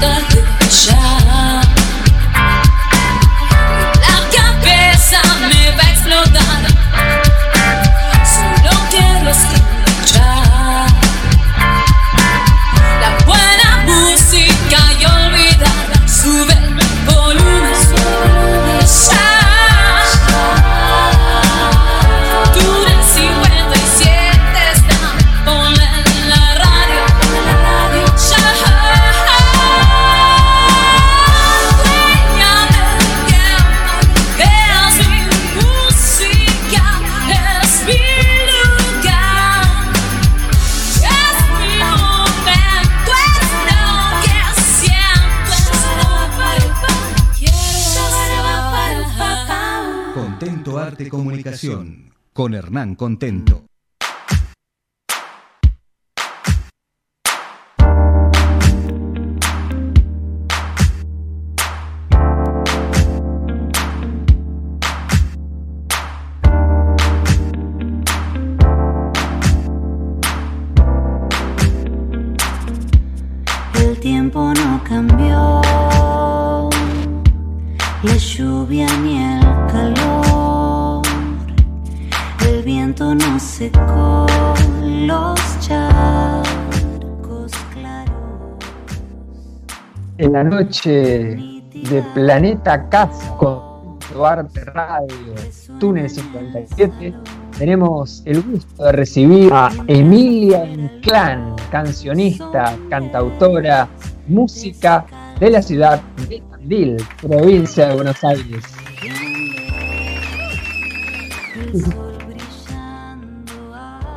Tá tarde já. Hernán Contento. Los charcos claros. En la noche de Planeta Casa con Duarte Radio, Túnel 57, tenemos el gusto de recibir a Emilia Inclán, cancionista, cantautora, música de la ciudad de Tandil, provincia de Buenos Aires.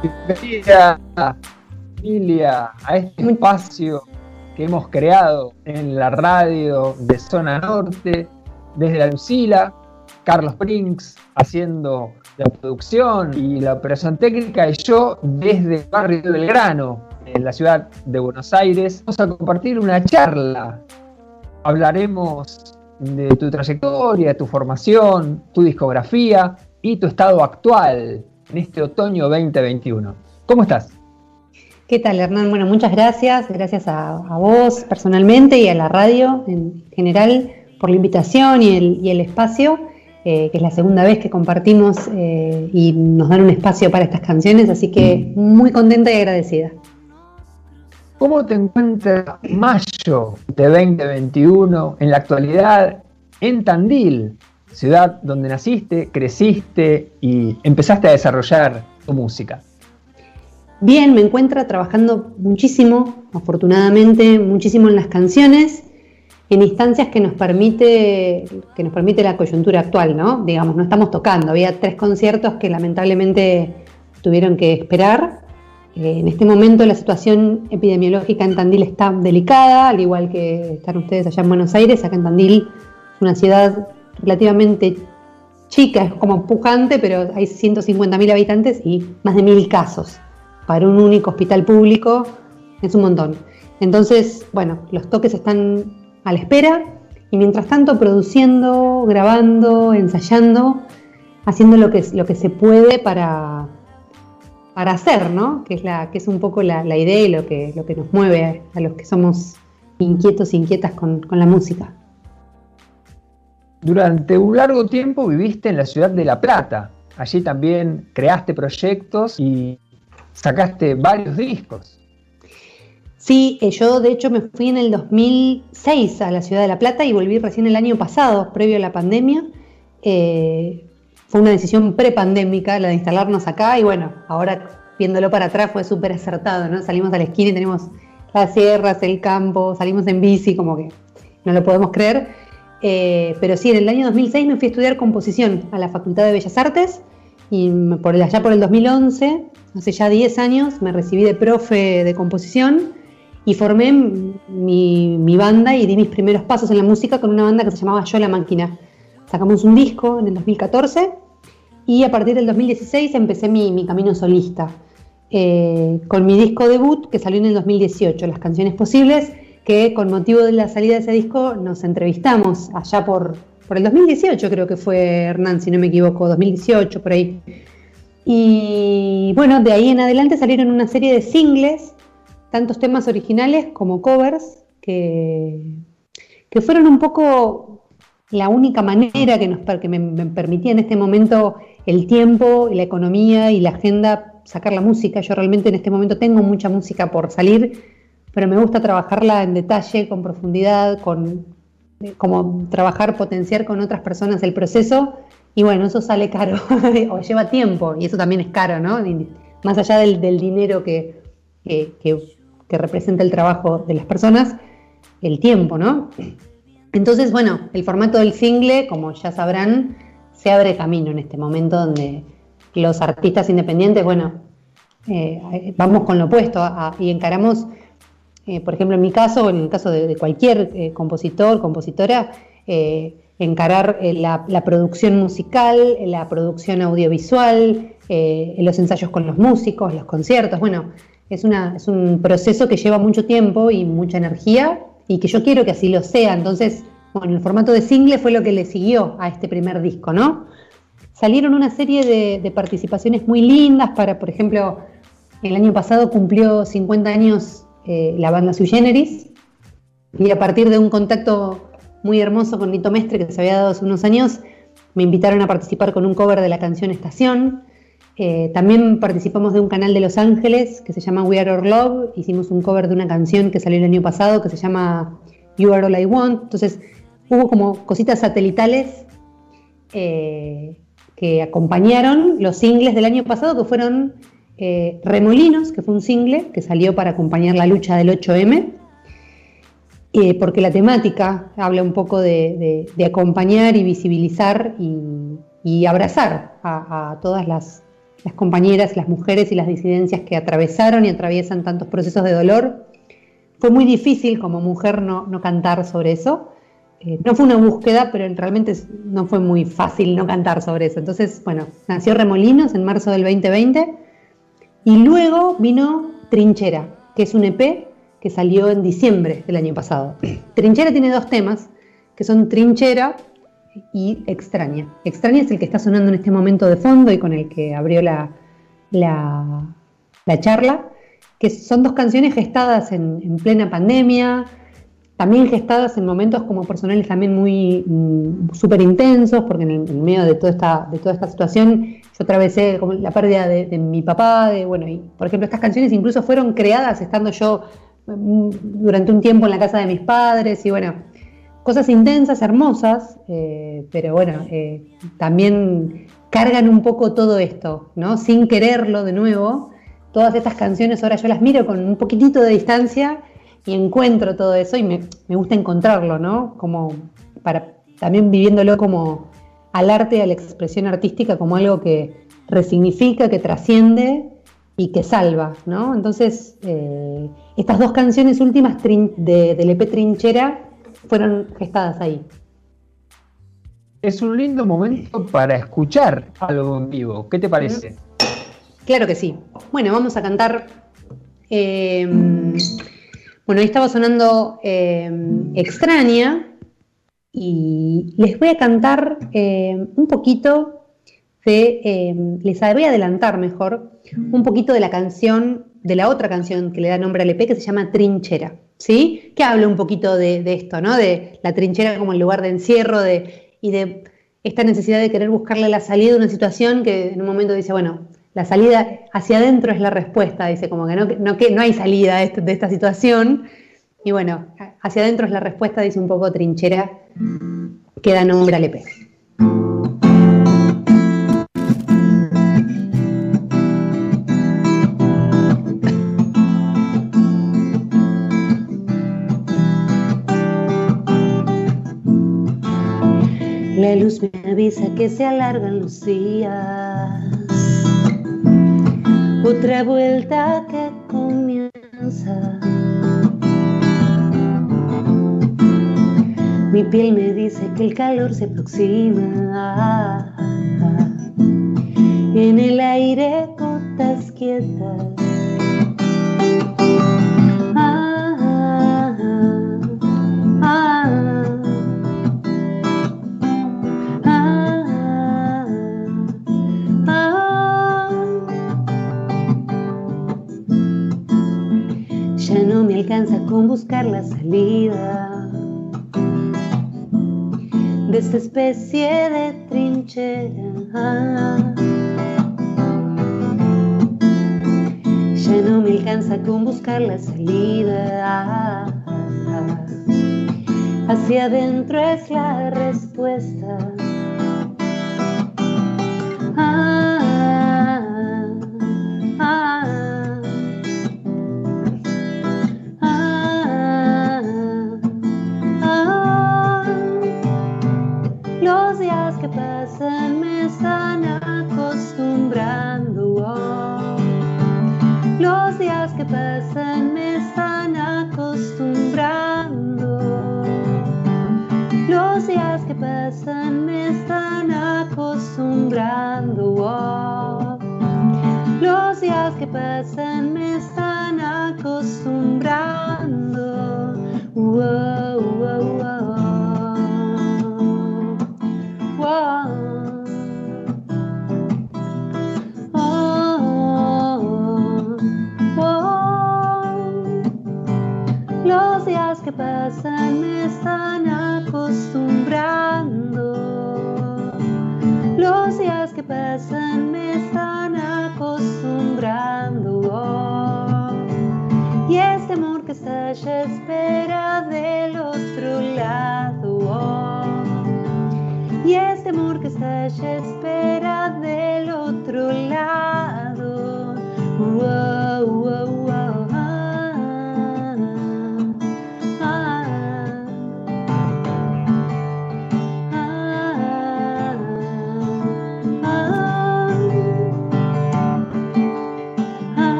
Bienvenida, Emilia, a este espacio que hemos creado en la radio de Zona Norte, desde la Lucila, Carlos Brinks haciendo la producción y la operación técnica, y yo desde barrio de Belgrano, en la ciudad de Buenos Aires. Vamos a compartir una charla. Hablaremos de tu trayectoria, tu formación, tu discografía y tu estado actual en este otoño 2021. ¿Cómo estás? ¿Qué tal, Hernán? Bueno, muchas gracias. Gracias a, a vos personalmente y a la radio en general por la invitación y el, y el espacio, eh, que es la segunda vez que compartimos eh, y nos dan un espacio para estas canciones, así que muy contenta y agradecida. ¿Cómo te encuentras mayo de 2021 en la actualidad en Tandil, ciudad donde naciste, creciste y empezaste a desarrollar tu música? Bien, me encuentro trabajando muchísimo, afortunadamente, muchísimo en las canciones, en instancias que nos permite, que nos permite la coyuntura actual, ¿no? Digamos, no estamos tocando. Había tres conciertos que lamentablemente tuvieron que esperar. Eh, en este momento la situación epidemiológica en Tandil está delicada, al igual que están ustedes allá en Buenos Aires. Acá en Tandil una ciudad relativamente chica, es como pujante, pero hay 150.000 habitantes y más de mil casos. Para un único hospital público es un montón. Entonces, bueno, los toques están a la espera y mientras tanto produciendo, grabando, ensayando, haciendo lo que, lo que se puede para, para hacer, ¿no? Que es, la, que es un poco la, idea y lo que, lo que nos mueve a, a los que somos inquietos, inquietas con, con la música. Durante un largo tiempo viviste en la ciudad de La Plata. Allí también creaste proyectos y sacaste varios discos. Sí, eh, yo de hecho me fui en el 2006 a la ciudad de La Plata y volví recién el año pasado, previo a la pandemia. Eh, fue una decisión prepandémica la de instalarnos acá y bueno, ahora viéndolo para atrás fue súper acertado, ¿no? Salimos a la esquina y tenemos las sierras, el campo, salimos en bici, como que no lo podemos creer. Eh, pero sí, en el año 2006 me fui a estudiar composición a la Facultad de Bellas Artes y por allá por el 2011, hace ya 10 años, me recibí de profe de composición y formé mi, mi banda y di mis primeros pasos en la música con una banda que se llamaba Yo la Máquina. Sacamos un disco en el 2014 y a partir del 2016 empecé mi, mi camino solista. eh, con mi disco debut que salió en el 2018, Las Canciones Posibles, que con motivo de la salida de ese disco nos entrevistamos allá por, por el 2018, creo que fue Hernán, si no me equivoco, 2018, por ahí. Y bueno, de ahí en adelante salieron una serie de singles, tantos temas originales como covers, que que, fueron un poco la única manera que, nos, que me, permitía en este momento el tiempo, la economía y la agenda sacar la música. Yo realmente en este momento tengo mucha música por salir, pero me gusta trabajarla en detalle, con profundidad, con como trabajar, potenciar con otras personas el proceso. Y bueno, eso sale caro o lleva tiempo y eso también es caro, ¿no? Más allá del, dinero que, que, que representa el trabajo de las personas, el tiempo, ¿no? Entonces, bueno, el formato del single, como ya sabrán, se abre camino en este momento donde los artistas independientes, bueno, eh, vamos con lo opuesto y encaramos, eh, por ejemplo, en mi caso, o en el caso de, cualquier eh, compositor, compositora, encarar la, la, producción musical, la producción audiovisual, los ensayos con los músicos, los conciertos, bueno, es un proceso que lleva mucho tiempo y mucha energía y que yo quiero que así lo sea. Entonces, bueno, el formato de single fue lo que le siguió a este primer disco, ¿no? Salieron una serie de, participaciones muy lindas para, por ejemplo, el año pasado cumplió 50 años eh, la banda Sui Generis y a partir de un contacto muy hermoso con Nito Mestre que se había dado hace unos años, me invitaron a participar con un cover de la canción Estación eh, también participamos de un canal de Los Ángeles que se llama We Are Our Love. Hicimos un cover de una canción que salió el año pasado que se llama You Are All I Want. Entonces hubo como cositas satelitales eh, que acompañaron los singles del año pasado que fueron eh, Remolinos, que fue un single que salió para acompañar la lucha del 8M. porque la temática habla un poco de, acompañar y visibilizar y, abrazar a todas las compañeras, las mujeres y las disidencias que atravesaron y atraviesan tantos procesos de dolor. Fue muy difícil como mujer no, no cantar sobre eso. Eh, no fue una búsqueda, pero realmente no fue muy fácil no cantar sobre eso. Entonces, bueno, nació Remolinos en marzo del 2020 y luego vino Trinchera, que es un EP que salió en diciembre del año pasado. Trinchera tiene dos temas, que son Trinchera y Extraña. Extraña es el que está sonando en este momento de fondo y con el que abrió la, la, charla, que son dos canciones gestadas en, plena pandemia, también gestadas en momentos como personales también muy mm, súper intensos, porque en, medio de toda, esta, de toda esta situación yo atravesé la pérdida de, de, mi papá, de, bueno, y por ejemplo estas canciones incluso fueron creadas estando yo mm, durante un tiempo en la casa de mis padres y bueno, cosas intensas, hermosas, eh, pero bueno, eh, también cargan un poco todo esto, ¿no? Sin quererlo de nuevo. Todas estas canciones ahora yo las miro con un poquitito de distancia y encuentro todo eso y me, gusta encontrarlo, ¿no? Como para también viviéndolo como al arte, a la expresión artística, como algo que resignifica, que trasciende y que salva, ¿no? Entonces, eh, estas dos canciones últimas de, del EP Trinchera fueron gestadas ahí. Es un lindo momento para escuchar algo en vivo. ¿Qué te parece? Claro que sí. Bueno, vamos a cantar. Em, bueno, ahí estaba sonando em, Extraña y les voy a cantar em, un poquito de, les voy a adelantar mejor, un poquito de la canción, de la otra canción que le da nombre al EP que se llama Trinchera. ¿sí? Que habla un poquito de, esto, ¿no? De la trinchera como el lugar de encierro de, y de esta necesidad de querer buscarle la salida de una situación que en un momento dice, bueno, la salida hacia adentro es la respuesta, dice como que no, que no hay salida de, de esta situación. Y bueno, hacia adentro es la respuesta, dice un poco trinchera, que da nombre al EP. La luz me avisa que se alargan los días. Otra vuelta que comienza. Mi piel me dice que el calor se aproxima. En el aire gotas quietas. Con buscar la salida de esta especie de trinchera. Ya no me alcanza con buscar la salida. Hacia adentro es la respuesta.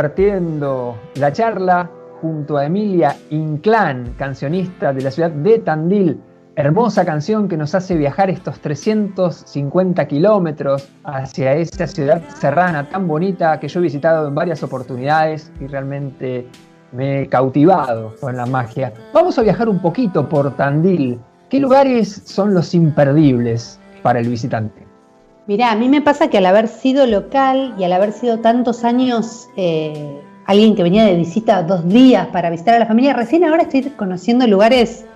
Compartiendo la charla junto a Emilia Inclán, cancionista de la ciudad de Tandil. Hermosa canción que nos hace viajar estos 350 kilómetros hacia esa ciudad serrana tan bonita que yo he visitado en varias oportunidades y realmente me he cautivado con la magia. Vamos a viajar un poquito por Tandil. ¿Qué lugares son los imperdibles para el visitante? Mirá, a mí me pasa que al haber sido local y al haber sido tantos años eh, alguien que venía de visita dos días para visitar a la familia, recién ahora estoy conociendo lugares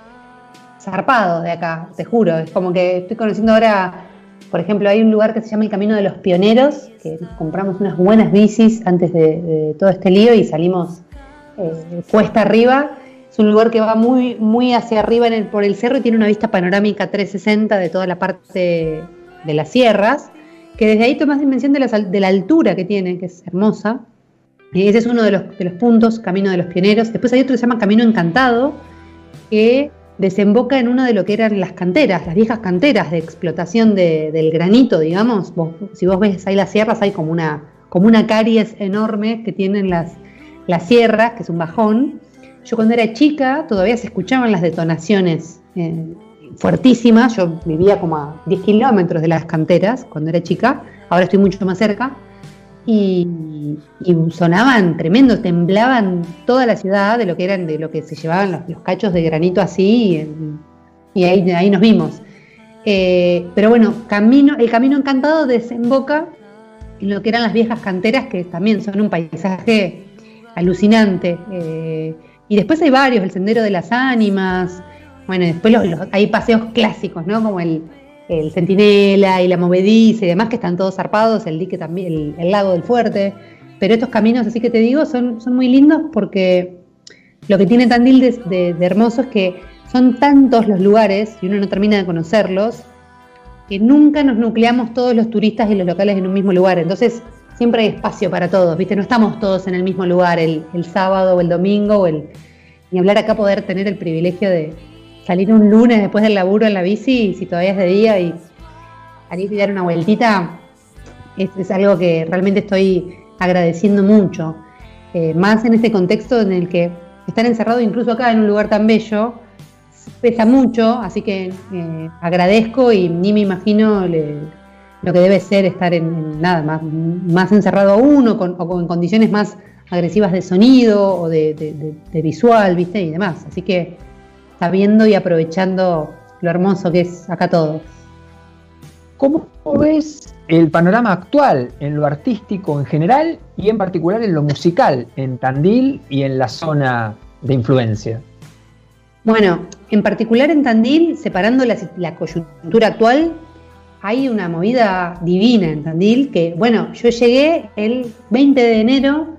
zarpados de acá, te juro. Es como que estoy conociendo ahora, por ejemplo, hay un lugar que se llama el Camino de los Pioneros, que compramos unas buenas bicis antes de, todo este lío y salimos eh, cuesta arriba. Es un lugar que va muy, muy hacia arriba por el cerro y tiene una vista panorámica 360 de toda la parte de las sierras, que desde ahí tomas dimensión de, al- de la altura que tiene, que es hermosa. Y ese es uno de los, de los puntos, Camino de los Pioneros. Después hay otro que se llama Camino Encantado, que desemboca en una de lo que eran las canteras, las viejas canteras de explotación de- del granito, digamos. Si vos ves ahí las sierras, hay como una, como una caries enorme que tienen las, las sierras, que es un bajón. Yo cuando era chica todavía se escuchaban las detonaciones eh, fuertísimas. Yo vivía como a 10 kilómetros de las canteras cuando era chica. Ahora estoy mucho más cerca. Y, sonaban tremendo, temblaban toda la ciudad de lo que eran, de lo que se llevaban los, cachos de granito así. y ahí, ahí nos vimos. Eh, pero bueno, camino, el camino encantado desemboca en lo que eran las viejas canteras, que también son un paisaje alucinante. Eh, y después hay varios, el Sendero de las Ánimas, bueno, después los- hay paseos clásicos, ¿no? Como el, el Centinela y la Movediza y demás, que están todos zarpados, el dique también, el, el lago del Fuerte. Pero estos caminos, así que te digo, son, son muy lindos porque lo que tiene Tandil de, de- de hermoso es que son tantos los lugares y uno no termina de conocerlos que nunca nos nucleamos todos los turistas y los locales en un mismo lugar. Entonces, siempre hay espacio para todos, ¿viste? No estamos todos en el mismo lugar el, el sábado o el domingo o el. Ni hablar acá poder tener el privilegio de salir un lunes después del laburo en la bici, si todavía es de día, y salir y dar una vueltita, es, algo que realmente estoy agradeciendo mucho. Eh, más en este contexto en el que estar encerrado incluso acá en un lugar tan bello pesa mucho, así que eh, agradezco y ni me imagino lo que debe ser estar en, nada más, más encerrado uno con, o con condiciones más agresivas de sonido o de, visual, ¿viste? Y demás. Así que sabiendo y aprovechando lo hermoso que es acá todo. ¿Cómo ves el panorama actual en lo artístico en general y en particular en lo musical en Tandil y en la zona de influencia? Bueno, en particular en Tandil, separando la, coyuntura actual, hay una movida divina en Tandil que, bueno, yo llegué el 20 de enero,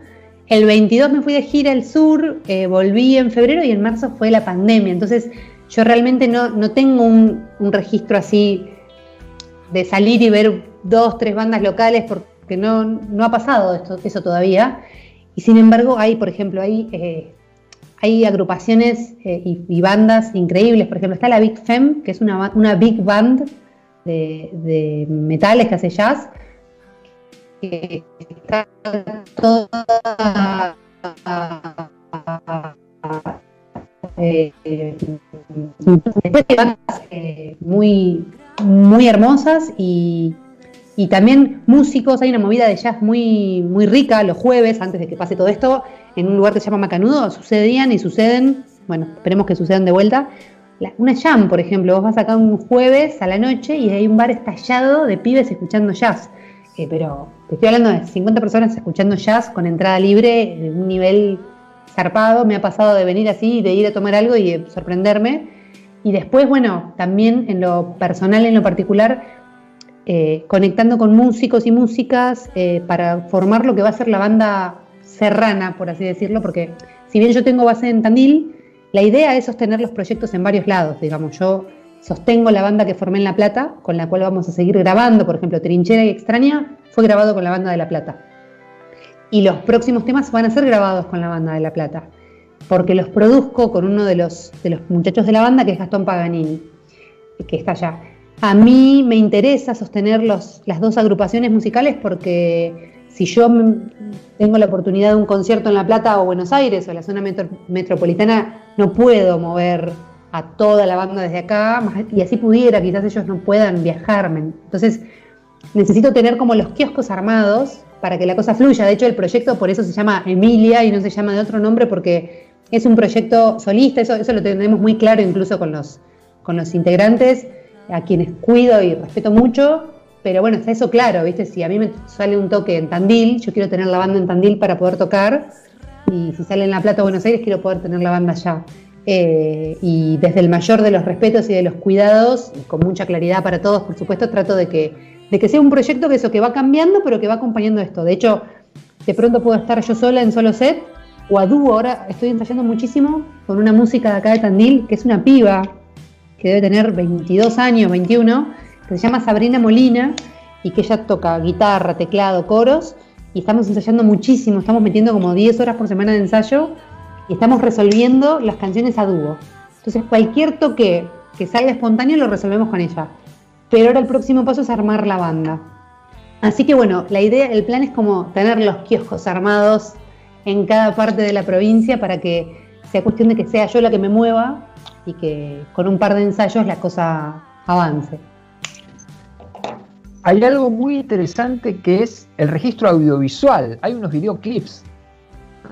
el 22 me fui de gira al sur, eh, volví en febrero y en marzo fue la pandemia. Entonces, yo realmente no, tengo un, registro así de salir y ver dos, tres bandas locales porque no, no ha pasado esto, eso todavía. Y sin embargo, hay, por ejemplo, hay eh, hay agrupaciones eh, y, bandas increíbles. Por ejemplo, está la Big Fem, que es una, big band de, metales que hace jazz, que está toda eh, muy, muy hermosas y, y, también músicos, hay una movida de jazz muy, muy rica los jueves, antes de que pase todo esto, en un lugar que se llama Macanudo, sucedían y suceden, bueno, esperemos que sucedan de vuelta. una jam, por ejemplo, vos vas acá un jueves a la noche y hay un bar estallado de pibes escuchando jazz. Eh, pero te estoy hablando de 50 personas escuchando jazz con entrada libre, de un nivel zarpado. Me ha pasado de venir así, de ir a tomar algo y sorprenderme. Y después, bueno, también en lo personal, en lo particular, eh, conectando con músicos y músicas eh, para formar lo que va a ser la banda serrana, por así decirlo, porque si bien yo tengo base en Tandil, la idea es sostener los proyectos en varios lados, digamos, yo sostengo la banda que formé en La Plata, con la cual vamos a seguir grabando, por ejemplo, Trinchera y Extraña fue grabado con la banda de La Plata. Y los próximos temas van a ser grabados con la banda de La Plata, porque los produzco con uno de los, de los muchachos de la banda, que es Gastón Paganini, que está allá. A mí me interesa sostener los, las dos agrupaciones musicales porque si yo tengo la oportunidad de un concierto en La Plata o Buenos Aires o la zona metropolitana, no puedo mover a toda la banda desde acá, y así pudiera, quizás ellos no puedan viajarme. Entonces, necesito tener como los kioscos armados para que la cosa fluya. De hecho, el proyecto por eso se llama Emilia y no se llama de otro nombre porque es un proyecto solista, eso, eso lo tenemos muy claro incluso con los, con los integrantes, a quienes cuido y respeto mucho, pero bueno, está eso claro, ¿viste? Si a mí me sale un toque en Tandil, yo quiero tener la banda en Tandil para poder tocar. Y si sale en La Plata o Buenos Aires, quiero poder tener la banda allá. Eh, y desde el mayor de los respetos y de los cuidados, con mucha claridad para todos, por supuesto, trato de que, de que sea un proyecto que eso que va cambiando, pero que va acompañando esto. De hecho, de pronto puedo estar yo sola en solo set o a dúo. Ahora estoy ensayando muchísimo con una música de acá de Tandil, que es una piba que debe tener 22 años, 21 que se llama Sabrina Molina y que ella toca guitarra, teclado, coros y estamos ensayando muchísimo, estamos metiendo como 10 horas por semana de ensayo y estamos resolviendo las canciones a dúo. Entonces cualquier toque que salga espontáneo lo resolvemos con ella. Pero ahora el próximo paso es armar la banda. Así que bueno, la idea, el plan es como tener los kioscos armados en cada parte de la provincia para que sea cuestión de que sea yo la que me mueva y que con un par de ensayos la cosa avance hay algo muy interesante que es el registro audiovisual. Hay unos videoclips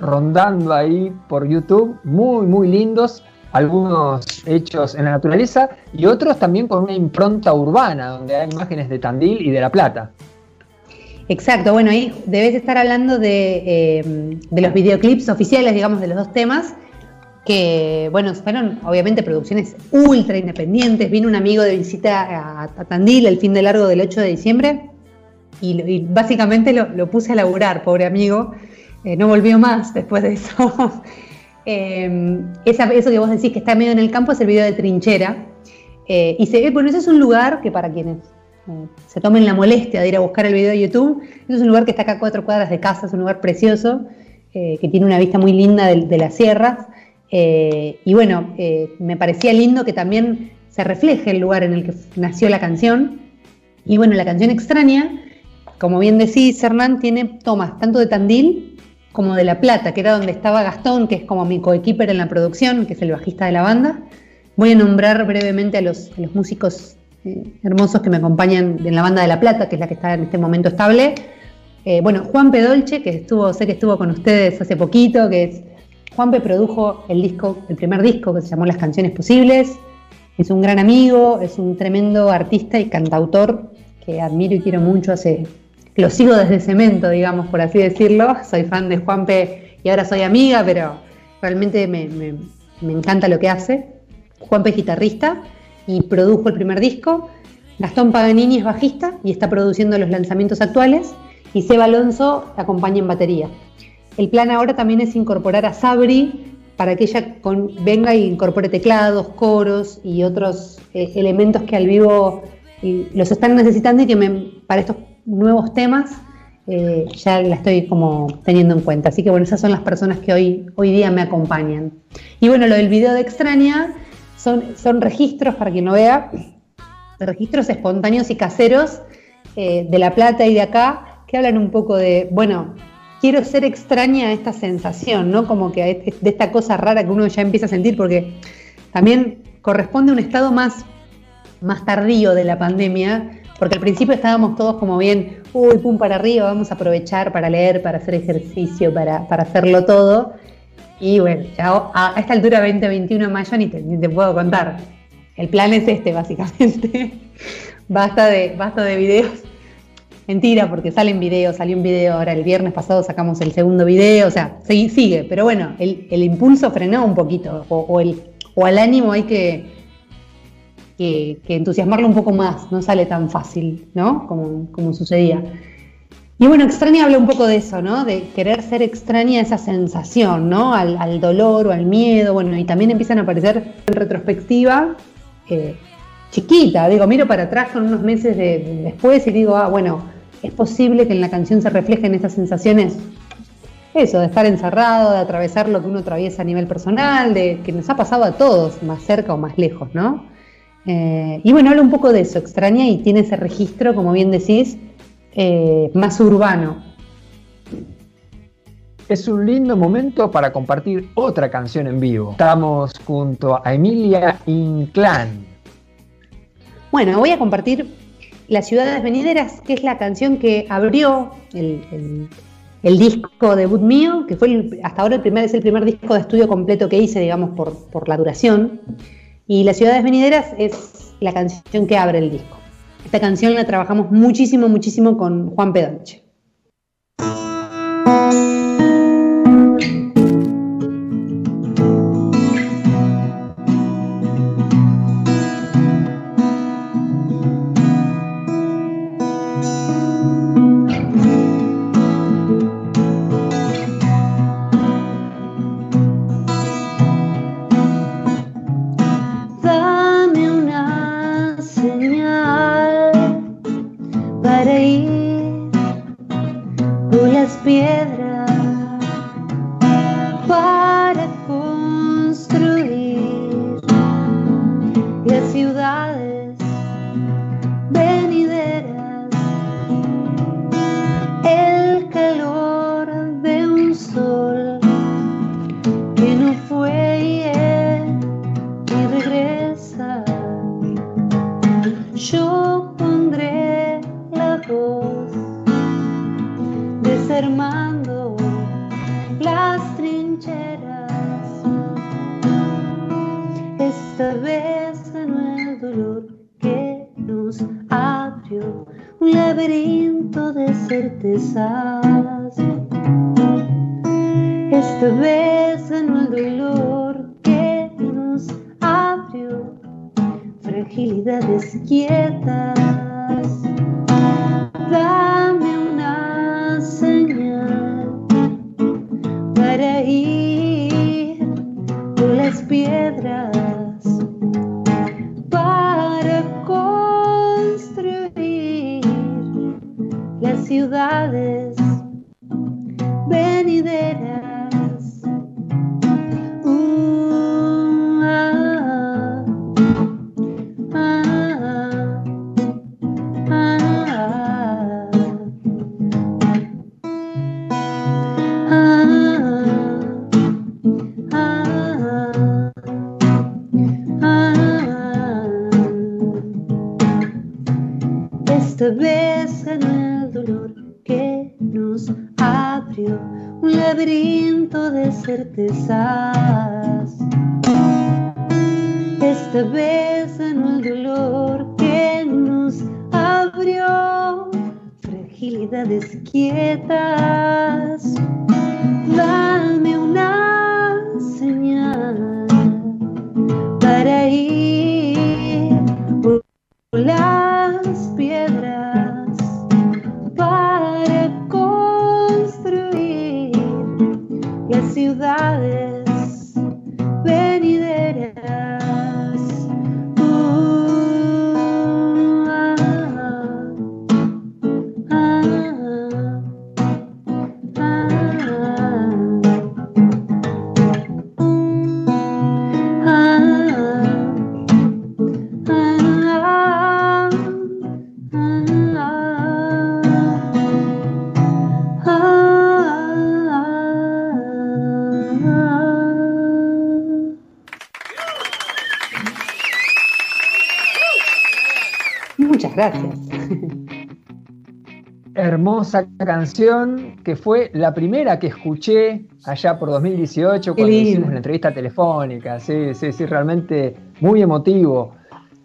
rondando ahí por YouTube, muy, muy lindos, algunos hechos en la naturaleza y otros también con una impronta urbana, donde hay imágenes de Tandil y de La Plata. Exacto, bueno, ahí debes estar hablando de, eh, de los videoclips oficiales, digamos, de los dos temas que, bueno, fueron obviamente producciones ultra independientes. Vino un amigo de visita a, Tandil el fin de largo del 8 de diciembre y, básicamente lo, puse a laburar, pobre amigo. Eh, no volvió más después de eso. eh, eso que vos decís que está medio en el campo es el video de Trinchera. Eh, y se ve, bueno, ese es un lugar que para quienes eh, se tomen la molestia de ir a buscar el video de YouTube, es un lugar que está acá a cuatro cuadras de casa, es un lugar precioso, que tiene una vista muy linda de las sierras. Eh, y bueno, eh, me parecía lindo que también se refleje el lugar en el que nació la canción. Y bueno, la canción extraña, como bien decís, Hernán, tiene tomas tanto de Tandil como de La Plata, que era donde estaba Gastón, que es como mi coequiper en la producción, que es el bajista de la banda. Voy a nombrar brevemente a los, músicos eh, hermosos que me acompañan en la banda de La Plata, que es la que está en este momento estable. Eh, bueno, Juan Pedolche, que estuvo, sé que estuvo con ustedes hace poquito, que es Juanpe produjo el disco, el primer disco que se llamó Las Canciones Posibles. Es un gran amigo, es un tremendo artista y cantautor que admiro y quiero mucho. Hace, lo sigo desde cemento, digamos, por así decirlo. Soy fan de Juanpe y ahora soy amiga, pero realmente me, encanta lo que hace. Juanpe es guitarrista y produjo el primer disco. Gastón Paganini es bajista y está produciendo los lanzamientos actuales. Y Seba Alonso acompaña en batería. El plan ahora también es incorporar a Sabri para que ella venga e incorpore teclados, coros y otros eh, elementos que al vivo los están necesitando y que para estos nuevos temas eh, ya la estoy como teniendo en cuenta. Así que bueno, esas son las personas que hoy, hoy día me acompañan. Y bueno, lo del video de extraña son, son registros, para quien no vea, registros espontáneos y caseros eh, de La Plata y de acá, que hablan un poco de, bueno, quiero ser extraña a esta sensación, ¿no? Como que de esta cosa rara que uno ya empieza a sentir, porque también corresponde a un estado más, más tardío de la pandemia, porque al principio estábamos todos como bien, uy, pum, para arriba, vamos a aprovechar para leer, para hacer ejercicio, para, para hacerlo todo. Y bueno, ya a esta altura 2021 de mayo ni te, puedo contar. El plan es este, básicamente. basta, de, basta de videos. Mentira, porque salen videos, salió un video ahora el viernes pasado, sacamos el segundo video, o sea, sigue, pero bueno, el, impulso frenó un poquito, o, el, o al ánimo hay que, que, entusiasmarlo un poco más, no sale tan fácil, ¿no? Como, como sucedía. Y bueno, extraña habla un poco de eso, ¿no? De querer ser extraña esa sensación, ¿no? Al, dolor o al miedo, bueno, y también empiezan a aparecer en retrospectiva eh, chiquita, digo, miro para atrás con unos meses de, después y digo, ah, bueno, es posible que en la canción se reflejen esas sensaciones, eso, de estar encerrado, de atravesar lo que uno atraviesa a nivel personal, de que nos ha pasado a todos, más cerca o más lejos, ¿no? Eh, y bueno, habla un poco de eso, extraña y tiene ese registro, como bien decís, eh, más urbano. Es un lindo momento para compartir otra canción en vivo. Estamos junto a Emilia Inclán. Bueno, voy a compartir Las Ciudades Venideras, que es la canción que abrió el, disco debut mío, que fue hasta ahora el primer, es el primer disco de estudio completo que hice, digamos, por, por la duración. Y Las Ciudades Venideras es la canción que abre el disco. Esta canción la trabajamos muchísimo, muchísimo con Juan Pedonche. slow. Esta vez en el dolor que nos abrió un laberinto de certezas. Esta vez en el dolor que nos abrió fragilidades quietas. Hermosa canción que fue la primera que escuché allá por 2018 Qué cuando hicimos la entrevista telefónica. Sí, sí, sí, realmente muy emotivo.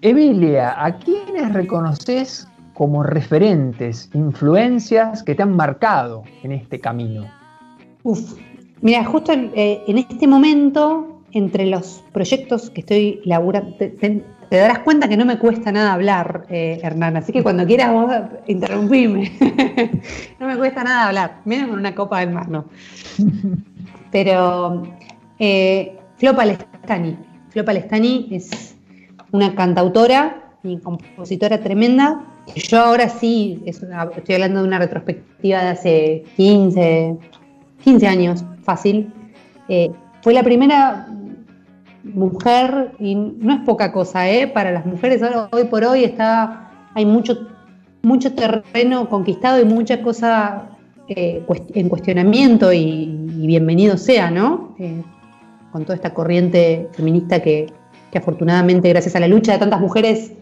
Emilia, ¿a quiénes reconoces como referentes, influencias que te han marcado en este camino? Uf, mira, justo en, eh, en este momento, entre los proyectos que estoy laburando, te- darás cuenta que no me cuesta nada hablar, eh, Hernán, así que cuando quieras vos interrumpime. no me cuesta nada hablar, menos con una copa en mano. Pero eh, Flo Palestani, Flo es una cantautora y compositora tremenda. Yo ahora sí, estoy hablando de una retrospectiva de hace 15, 15 años, fácil. Eh, fue la primera mujer, y no es poca cosa, ¿eh? para las mujeres hoy por hoy está, hay mucho, mucho terreno conquistado y mucha cosa eh, en cuestionamiento y, bienvenido sea, ¿no? Eh, con toda esta corriente feminista que, que afortunadamente gracias a la lucha de tantas mujeres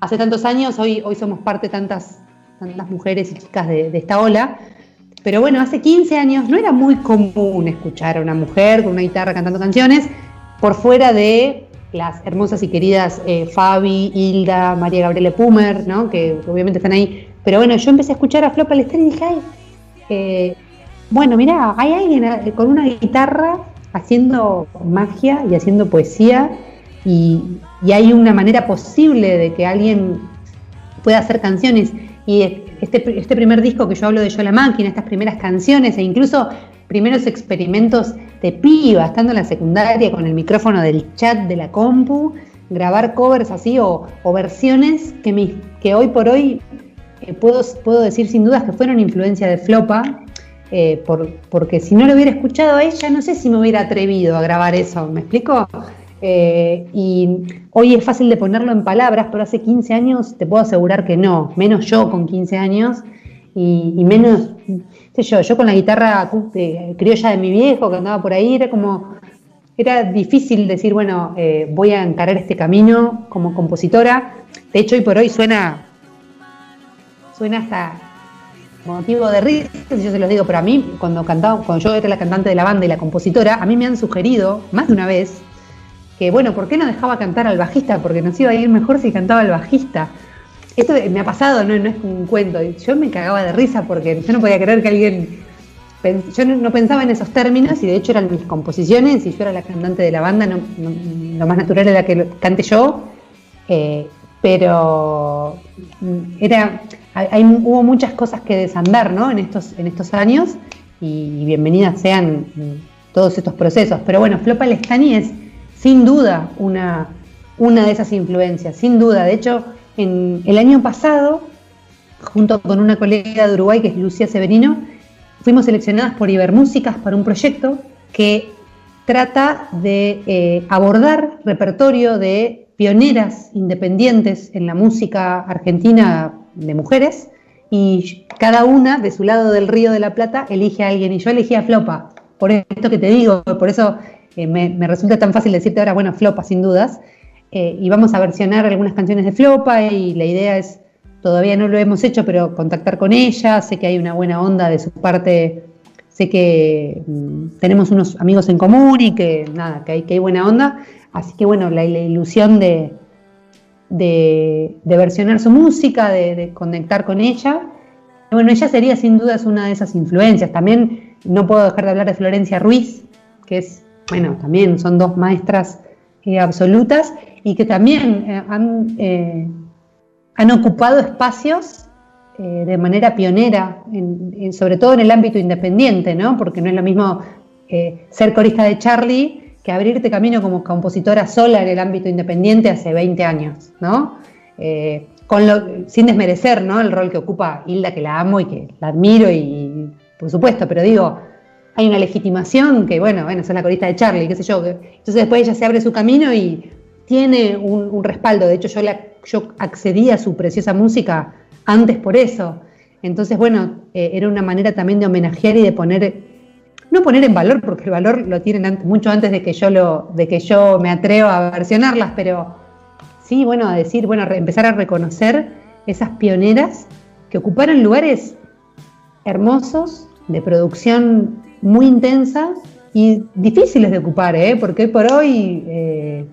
hace tantos años, hoy, hoy somos parte de tantas, tantas mujeres y chicas de esta ola. Pero bueno, hace 15 años no era muy común escuchar a una mujer con una guitarra cantando canciones por fuera de las hermosas y queridas eh, Fabi, Hilda, María Gabriela Pumer, ¿no? que obviamente están ahí. Pero bueno, yo empecé a escuchar a Flo Palestrini y dije, ay, eh, bueno, mira, hay alguien eh, con una guitarra haciendo magia y haciendo poesía y, y hay una manera posible de que alguien pueda hacer canciones. Y este, este primer disco que yo hablo de Yo la Máquina, estas primeras canciones e incluso primeros experimentos de piba, estando en la secundaria con el micrófono del chat de la compu, grabar covers así o, versiones que, que hoy por hoy eh, puedo, puedo decir sin dudas que fueron influencia de Flopa, eh, por- porque si no lo hubiera escuchado a ella, no sé si me hubiera atrevido a grabar eso, ¿me explico? Eh, y hoy es fácil de ponerlo en palabras, pero hace 15 años te puedo asegurar que no, menos yo con 15 años y menos, yo, yo con la guitarra de- criolla de mi viejo que andaba por ahí, era como, era difícil decir, bueno, eh, voy a encarar este camino como compositora. De hecho, hoy por hoy suena, suena hasta motivo de risa, yo se los digo, pero a mí, cuando cantaba, cuando yo era la cantante de la banda y la compositora, a mí me han sugerido más de una vez que, bueno, ¿por qué no dejaba cantar al bajista? Porque nos iba a ir mejor si cantaba el bajista. Esto me ha pasado, no, no es un cuento. Yo me cagaba de risa porque yo no podía creer que alguien. Yo no, pensaba en esos términos y de hecho eran mis composiciones y yo era la cantante de la banda, no- lo más natural era que cante yo. eh, pero mm, era, hay- hubo muchas cosas que desandar ¿no? en, estos, en estos años y, bienvenidas sean mm, todos estos procesos. Pero bueno, Flo Palestani es sin duda una, una de esas influencias, sin duda. De hecho, en el año pasado, junto con una colega de Uruguay que es Lucía Severino, fuimos seleccionadas por Ibermúsicas para un proyecto que trata de eh, abordar repertorio de pioneras independientes en la música argentina de mujeres y cada una de su lado del río de la Plata elige a alguien. Y yo elegí a Flopa, por esto que te digo, por eso eh, me, me resulta tan fácil decirte ahora, bueno, Flopa sin dudas, Eh, y vamos a versionar algunas canciones de Flopa y la idea es, todavía no lo hemos hecho, pero contactar con ella, sé que hay una buena onda de su parte sé que mm, tenemos unos amigos en común y que nada, que hay, que hay buena onda. Así que bueno, la, la ilusión de, de, versionar su música, de, de conectar con ella. Bueno, ella sería sin duda una de esas influencias. También no puedo dejar de hablar de Florencia Ruiz, que es, bueno, también son dos maestras eh, absolutas y que también eh, han, eh, han ocupado espacios de manera pionera, en- sobre todo en el ámbito independiente, ¿no? Porque no es lo mismo ser corista de Charlie que abrirte camino como compositora sola en el ámbito independiente hace 20 años, ¿no? Sin desmerecer ¿no? el rol que ocupa Hilda, que la amo y que la admiro, y por supuesto, pero digo, hay una legitimación que, bueno, bueno, sos la corista de Charlie, qué sé yo. Entonces después ella se abre su camino y tiene un, respaldo. De hecho, yo, yo accedí a su preciosa música antes por eso. Entonces, bueno, eh, era una manera también de homenajear y de poner, no poner en valor, porque el valor lo tienen mucho antes de que yo lo, de que yo me atreva a versionarlas, pero sí, bueno, a decir, bueno, re- empezar a reconocer esas pioneras que ocuparon lugares hermosos, de producción muy intensa y difíciles de ocupar, ¿eh? porque por hoy eh,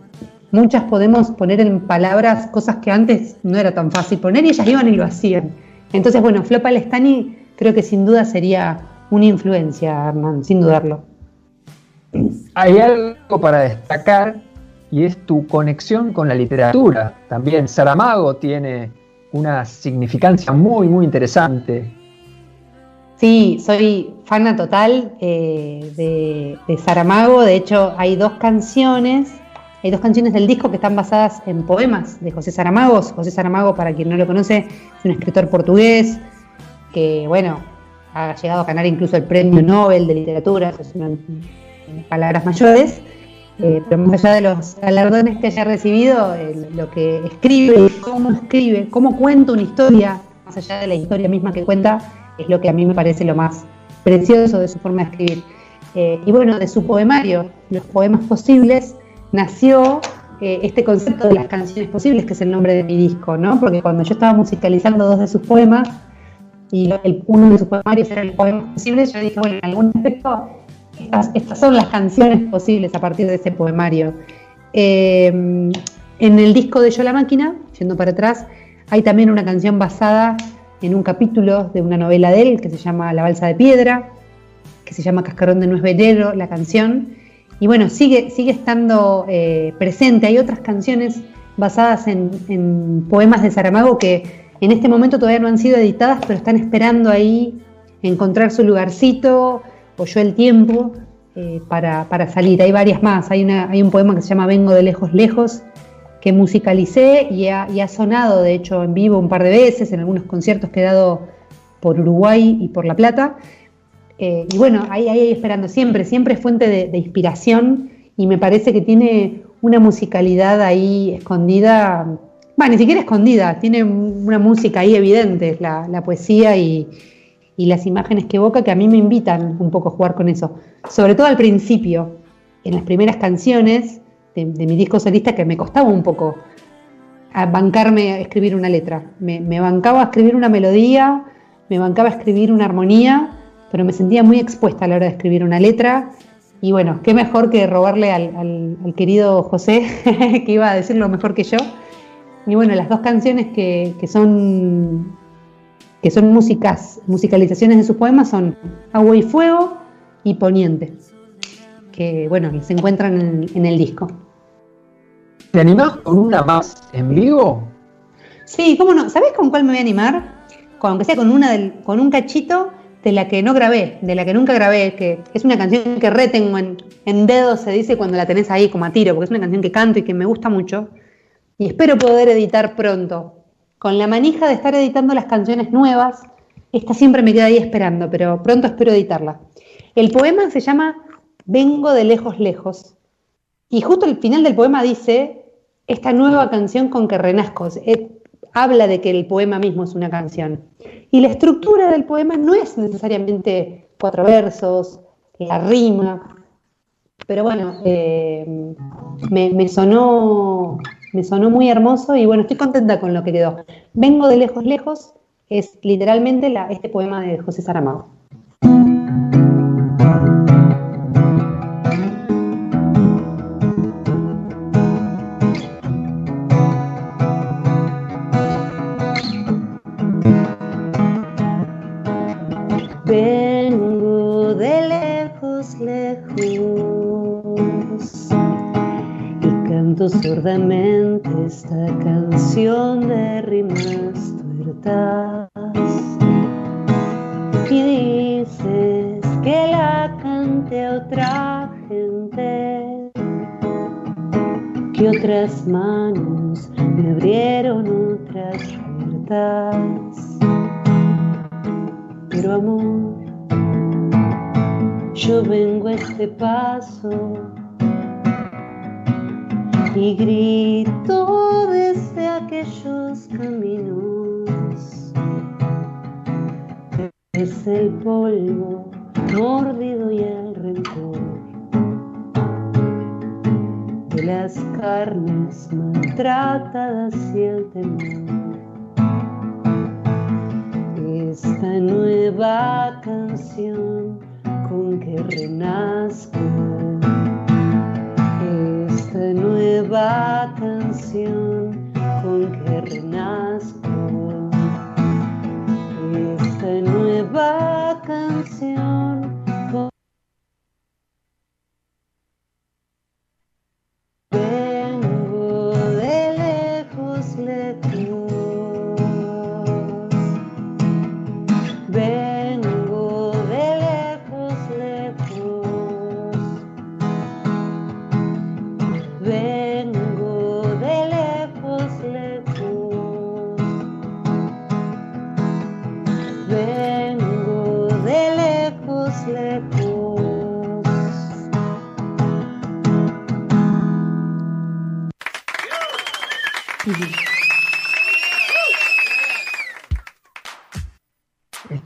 muchas podemos poner en palabras cosas que antes no era tan fácil poner y ellas iban y lo hacían. Entonces, bueno, Flo Palestani creo que sin duda sería una influencia, Hernán, sin dudarlo. Hay algo para destacar y es tu conexión con la literatura. También Saramago tiene una significancia muy, muy interesante. Sí, soy fana total eh, de, de Saramago. De hecho, hay dos canciones, hay dos canciones del disco que están basadas en poemas de José Saramago. José Saramago, para quien no lo conoce, es un escritor portugués que, bueno, ha llegado a ganar incluso el premio Nobel de literatura, eso palabras mayores. Eh, pero más allá de los galardones que haya recibido, eh, lo que escribe, cómo escribe, cómo cuenta una historia, más allá de la historia misma que cuenta, es lo que a mí me parece lo más precioso de su forma de escribir. Eh, y bueno, de su poemario, Los Poemas Posibles, nació eh, este concepto de las canciones posibles, que es el nombre de mi disco, ¿no? Porque cuando yo estaba musicalizando dos de sus poemas, y uno de sus poemarios era el poema posible, yo dije, bueno, en algún aspecto, estas, estas son las canciones posibles a partir de ese poemario. Eh, en el disco de Yo la Máquina, yendo para atrás, hay también una canción basada en un capítulo de una novela de él que se llama La Balsa de Piedra, que se llama Cascarón de Nuez Velero, la canción. Y bueno, sigue, sigue estando eh, presente. Hay otras canciones basadas en, poemas de Saramago que en este momento todavía no han sido editadas, pero están esperando ahí encontrar su lugarcito o yo el tiempo eh, para, para salir. Hay varias más. Hay, una, hay un poema que se llama Vengo de lejos, lejos, que musicalicé y ha, y ha sonado, de hecho, en vivo un par de veces en algunos conciertos que he dado por Uruguay y por La Plata. Eh, y bueno, ahí, ahí esperando siempre, siempre es fuente de, de inspiración y me parece que tiene una musicalidad ahí escondida, bueno, ni siquiera escondida, tiene una música ahí evidente, la, la poesía y, y las imágenes que evoca que a mí me invitan un poco a jugar con eso. Sobre todo al principio, en las primeras canciones de, mi disco solista, que me costaba un poco bancarme a escribir una letra. Me, me bancaba a escribir una melodía, me bancaba a escribir una armonía, pero me sentía muy expuesta a la hora de escribir una letra. Y bueno, qué mejor que robarle al, al- querido José, que iba a decirlo mejor que yo. Y bueno, las dos canciones que, que son que son músicas, musicalizaciones de sus poemas son Agua y Fuego y Poniente, que bueno, se encuentran en, en el disco. ¿Te animás con una más en vivo? Sí, cómo no. ¿Sabés con cuál me voy a animar? Con, aunque sea con una del, con un cachito de la que no grabé, de la que nunca grabé, que es una canción que retengo en, en dedos, se dice cuando la tenés ahí como a tiro, porque es una canción que canto y que me gusta mucho. Y espero poder editar pronto. Con la manija de estar editando las canciones nuevas, esta siempre me queda ahí esperando, pero pronto espero editarla. El poema se llama Vengo de lejos, lejos. Y justo el final del poema dice, esta nueva canción con que renazco. Eh, habla de que el poema mismo es una canción. Y la estructura del poema no es necesariamente cuatro versos, la rima. Pero bueno, eh, me, sonó, me sonó muy hermoso y bueno, estoy contenta con lo que quedó. Vengo de lejos, lejos, es literalmente este poema de José Saramago. Sordamente esta canción de rimas tuertas. Y dices que la cante otra gente, que otras manos me abrieron otras puertas. Las carnes maltratadas y el temor. Esta nueva canción con que renazco esta nueva canción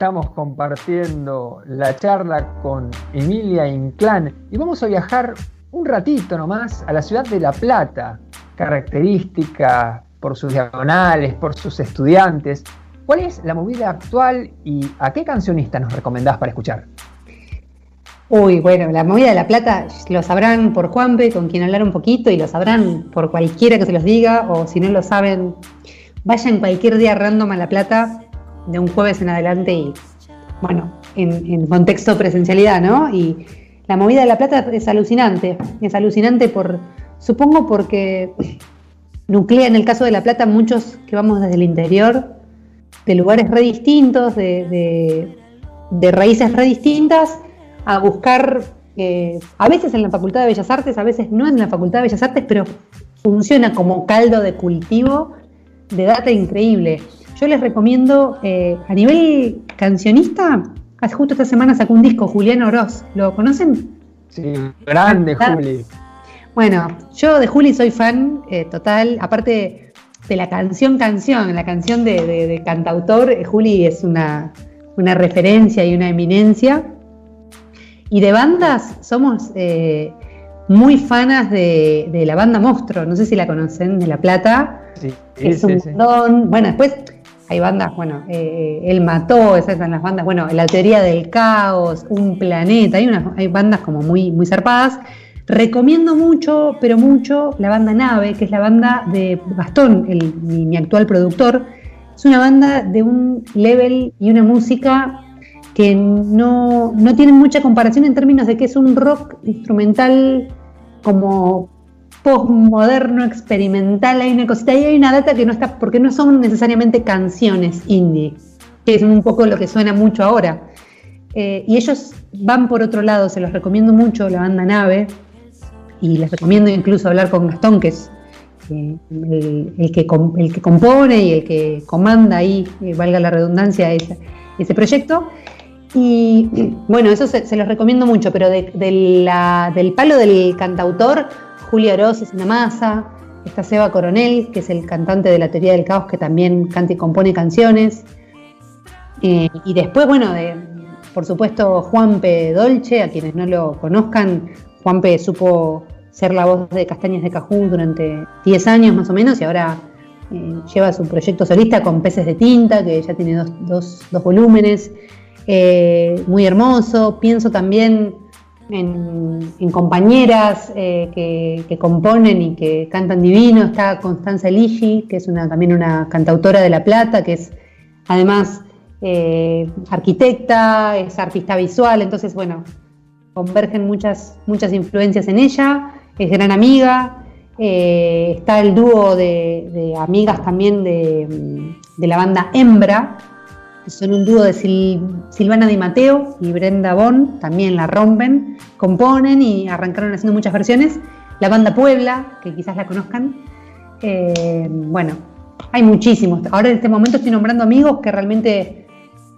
Estamos compartiendo la charla con Emilia Inclán y vamos a viajar un ratito nomás a la ciudad de La Plata, característica por sus diagonales, por sus estudiantes. ¿Cuál es la movida actual y a qué cancionista nos recomendás para escuchar? Uy, bueno, la movida de La Plata lo sabrán por Juanpe, con quien hablar un poquito, y lo sabrán por cualquiera que se los diga, o si no lo saben, vayan cualquier día random a La Plata, de un jueves en adelante, y bueno, en, en contexto presencialidad, ¿no? Y la movida de La Plata es alucinante, es alucinante por, supongo porque nuclea en el caso de La Plata muchos que vamos desde el interior, de lugares re distintos, de, raíces re distintas, a buscar, eh, a veces en la Facultad de Bellas Artes, a veces no en la Facultad de Bellas Artes, pero funciona como caldo de cultivo de data increíble. Yo les recomiendo, eh, a nivel cancionista, hace justo esta semana sacó un disco, Julián Oroz, ¿lo conocen? Sí, grande, Ah, Juli. Bueno, yo de Juli soy fan eh, total, aparte de la canción canción, la canción de, de- de cantautor, eh, Juli es una, una referencia y una eminencia. Y de bandas somos eh, muy fanas de, de la banda Monstruo, no sé si la conocen, de La Plata, Sí, que es sí, un sí. montón. Bueno, después hay bandas, bueno, eh, Él Mató, esas son las bandas, bueno, La Teoría del Caos, Un Planeta, hay, unas, hay bandas como muy, muy zarpadas. Recomiendo mucho, pero mucho, la banda Nave, que es la banda de Gastón, el- mi, mi actual productor. Es una banda de un level y una música que no, no tienen mucha comparación en términos de que es un rock instrumental como postmoderno, experimental, hay una cosita y hay una data que no está, porque no son necesariamente canciones indie, que es un poco lo que suena mucho ahora. Eh, y ellos van por otro lado, se los recomiendo mucho, la banda Nave, y les recomiendo incluso hablar con Gastón, que es eh, el, que, el que compone y el que comanda ahí, eh, valga la redundancia, ese, ese proyecto. Y bueno, eso se, los recomiendo mucho, pero de- del palo del cantautor, Julio Oroz es una masa, está Seba Coronel, que es el cantante de la teoría del caos, que también canta y compone canciones. Eh, y después, bueno, por supuesto, Juanpe Dolce, a quienes no lo conozcan, Juanpe supo ser la voz de Castañas de Cajú durante 10 años más o menos y ahora eh, lleva su proyecto solista con Peces de Tinta, que ya tiene dos, dos- dos volúmenes, eh, muy hermoso. Pienso también en, compañeras eh, que, componen y que cantan divino. Está Constanza Ligi, que es también una cantautora de La Plata, que es además eh, arquitecta, es artista visual, entonces, bueno, convergen muchas, muchas influencias en ella, es gran amiga, eh, está el dúo de, amigas también de, la banda Hembra, son un dúo de Silvana Di Mateo y Brenda Bon, también la rompen, componen y arrancaron haciendo muchas versiones. La banda Puebla, que quizás la conozcan. Eh, bueno, hay muchísimos. Ahora en este momento estoy nombrando amigos que realmente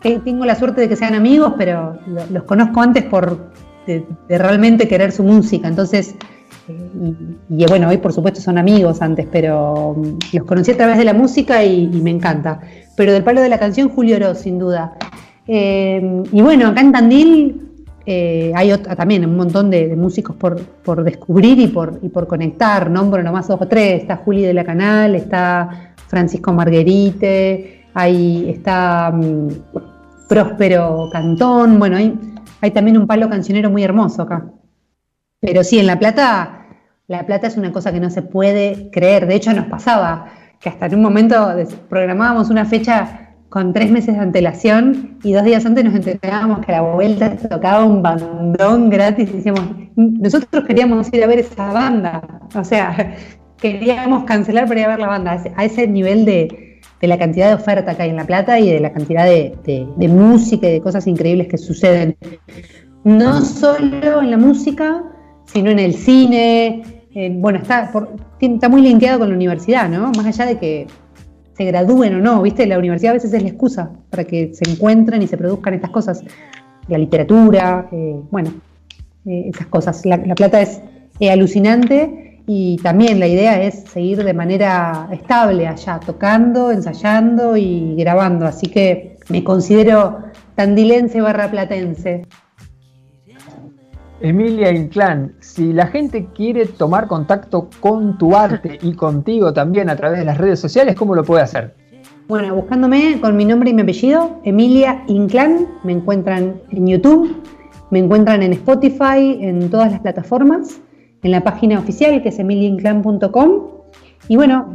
tengo la suerte de que sean amigos, pero los conozco antes por de, realmente querer su música. Entonces, eh, y, bueno, hoy por supuesto son amigos antes, pero mm, los conocí a través de la música y, me encanta. Pero del palo de la canción, Julio Oro, sin duda. Eh, y bueno, acá en Tandil eh, hay también un montón de, músicos por, descubrir y por, y por conectar. Nombro nomás dos o tres. Está Juli de la Canal, está Francisco Marguerite, ahí está mm, Próspero Cantón. Bueno, hay hay también un palo cancionero muy hermoso acá. Pero sí, en La Plata, La Plata es una cosa que no se puede creer. De hecho, nos pasaba que hasta en un momento programábamos una fecha con tres meses de antelación y dos días antes nos enterábamos que a la vuelta tocaba un bandón gratis y decíamos, nosotros queríamos ir a ver esa banda. O sea, queríamos cancelar para ir a ver la banda. A ese nivel de, la cantidad de oferta que hay en La Plata y de la cantidad de, música y de cosas increíbles que suceden. No solo en la música, sino en el cine. Bueno, está, está muy linkeado con la universidad, ¿no? Más allá de que se gradúen o no, ¿viste? La universidad a veces es la excusa para que se encuentren y se produzcan estas cosas. La literatura, eh, bueno, eh, esas cosas. La, Plata es eh, alucinante y también la idea es seguir de manera estable allá, tocando, ensayando y grabando. Así que me considero tandilense barra platense. Emilia Inclán, si la gente quiere tomar contacto con tu arte y contigo también a través de las redes sociales, ¿cómo lo puede hacer? Bueno, buscándome con mi nombre y mi apellido, Emilia Inclán, me encuentran en YouTube, me encuentran en Spotify, en todas las plataformas en la página oficial que es emilianclan.com y bueno,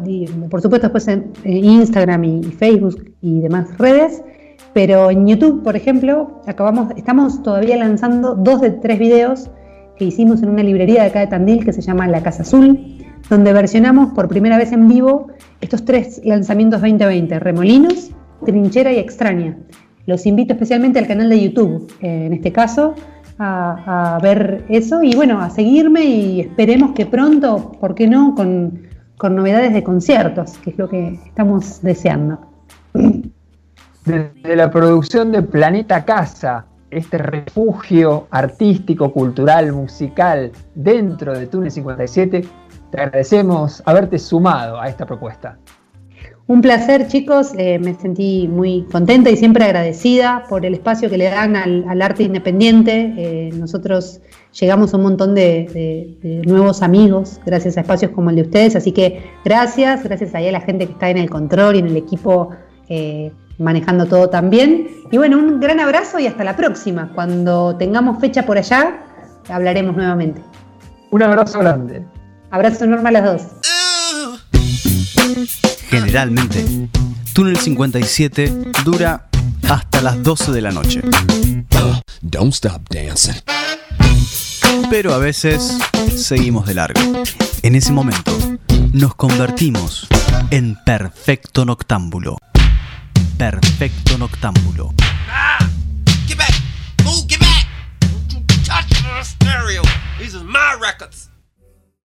por supuesto después en Instagram y Facebook y demás redes, pero en YouTube, por ejemplo, acabamos, estamos todavía lanzando dos de tres videos que hicimos en una librería de acá de Tandil que se llama La Casa Azul, donde versionamos por primera vez en vivo estos tres lanzamientos 2020, Remolinos, Trinchera y Extraña. Los invito especialmente al canal de YouTube, eh, en este caso, a, ver eso y bueno, a seguirme y esperemos que pronto, ¿por qué no?, con, novedades de conciertos, que es lo que estamos deseando. Desde la producción de Planeta Casa, este refugio artístico, cultural, musical dentro de Túnel 57, te agradecemos haberte sumado a esta propuesta. Un placer, chicos. Eh, me sentí muy contenta y siempre agradecida por el espacio que le dan al, arte independiente. Eh, nosotros llegamos a un montón de, nuevos amigos gracias a espacios como el de ustedes. Así que gracias, gracias a la gente que está en el control y en el equipo eh, manejando todo también. Y bueno, un gran abrazo y hasta la próxima. Cuando tengamos fecha por allá, hablaremos nuevamente. Un abrazo grande. Abrazo enorme a las dos. Generalmente, Túnel 57 dura hasta las 12 de la noche. Don't stop dancing. Pero a veces seguimos de largo. En ese momento, nos convertimos en perfecto noctámbulo perfecto noctámbulo. Ah, get back. Move, get back. Don't you touch my stereo. These are my records.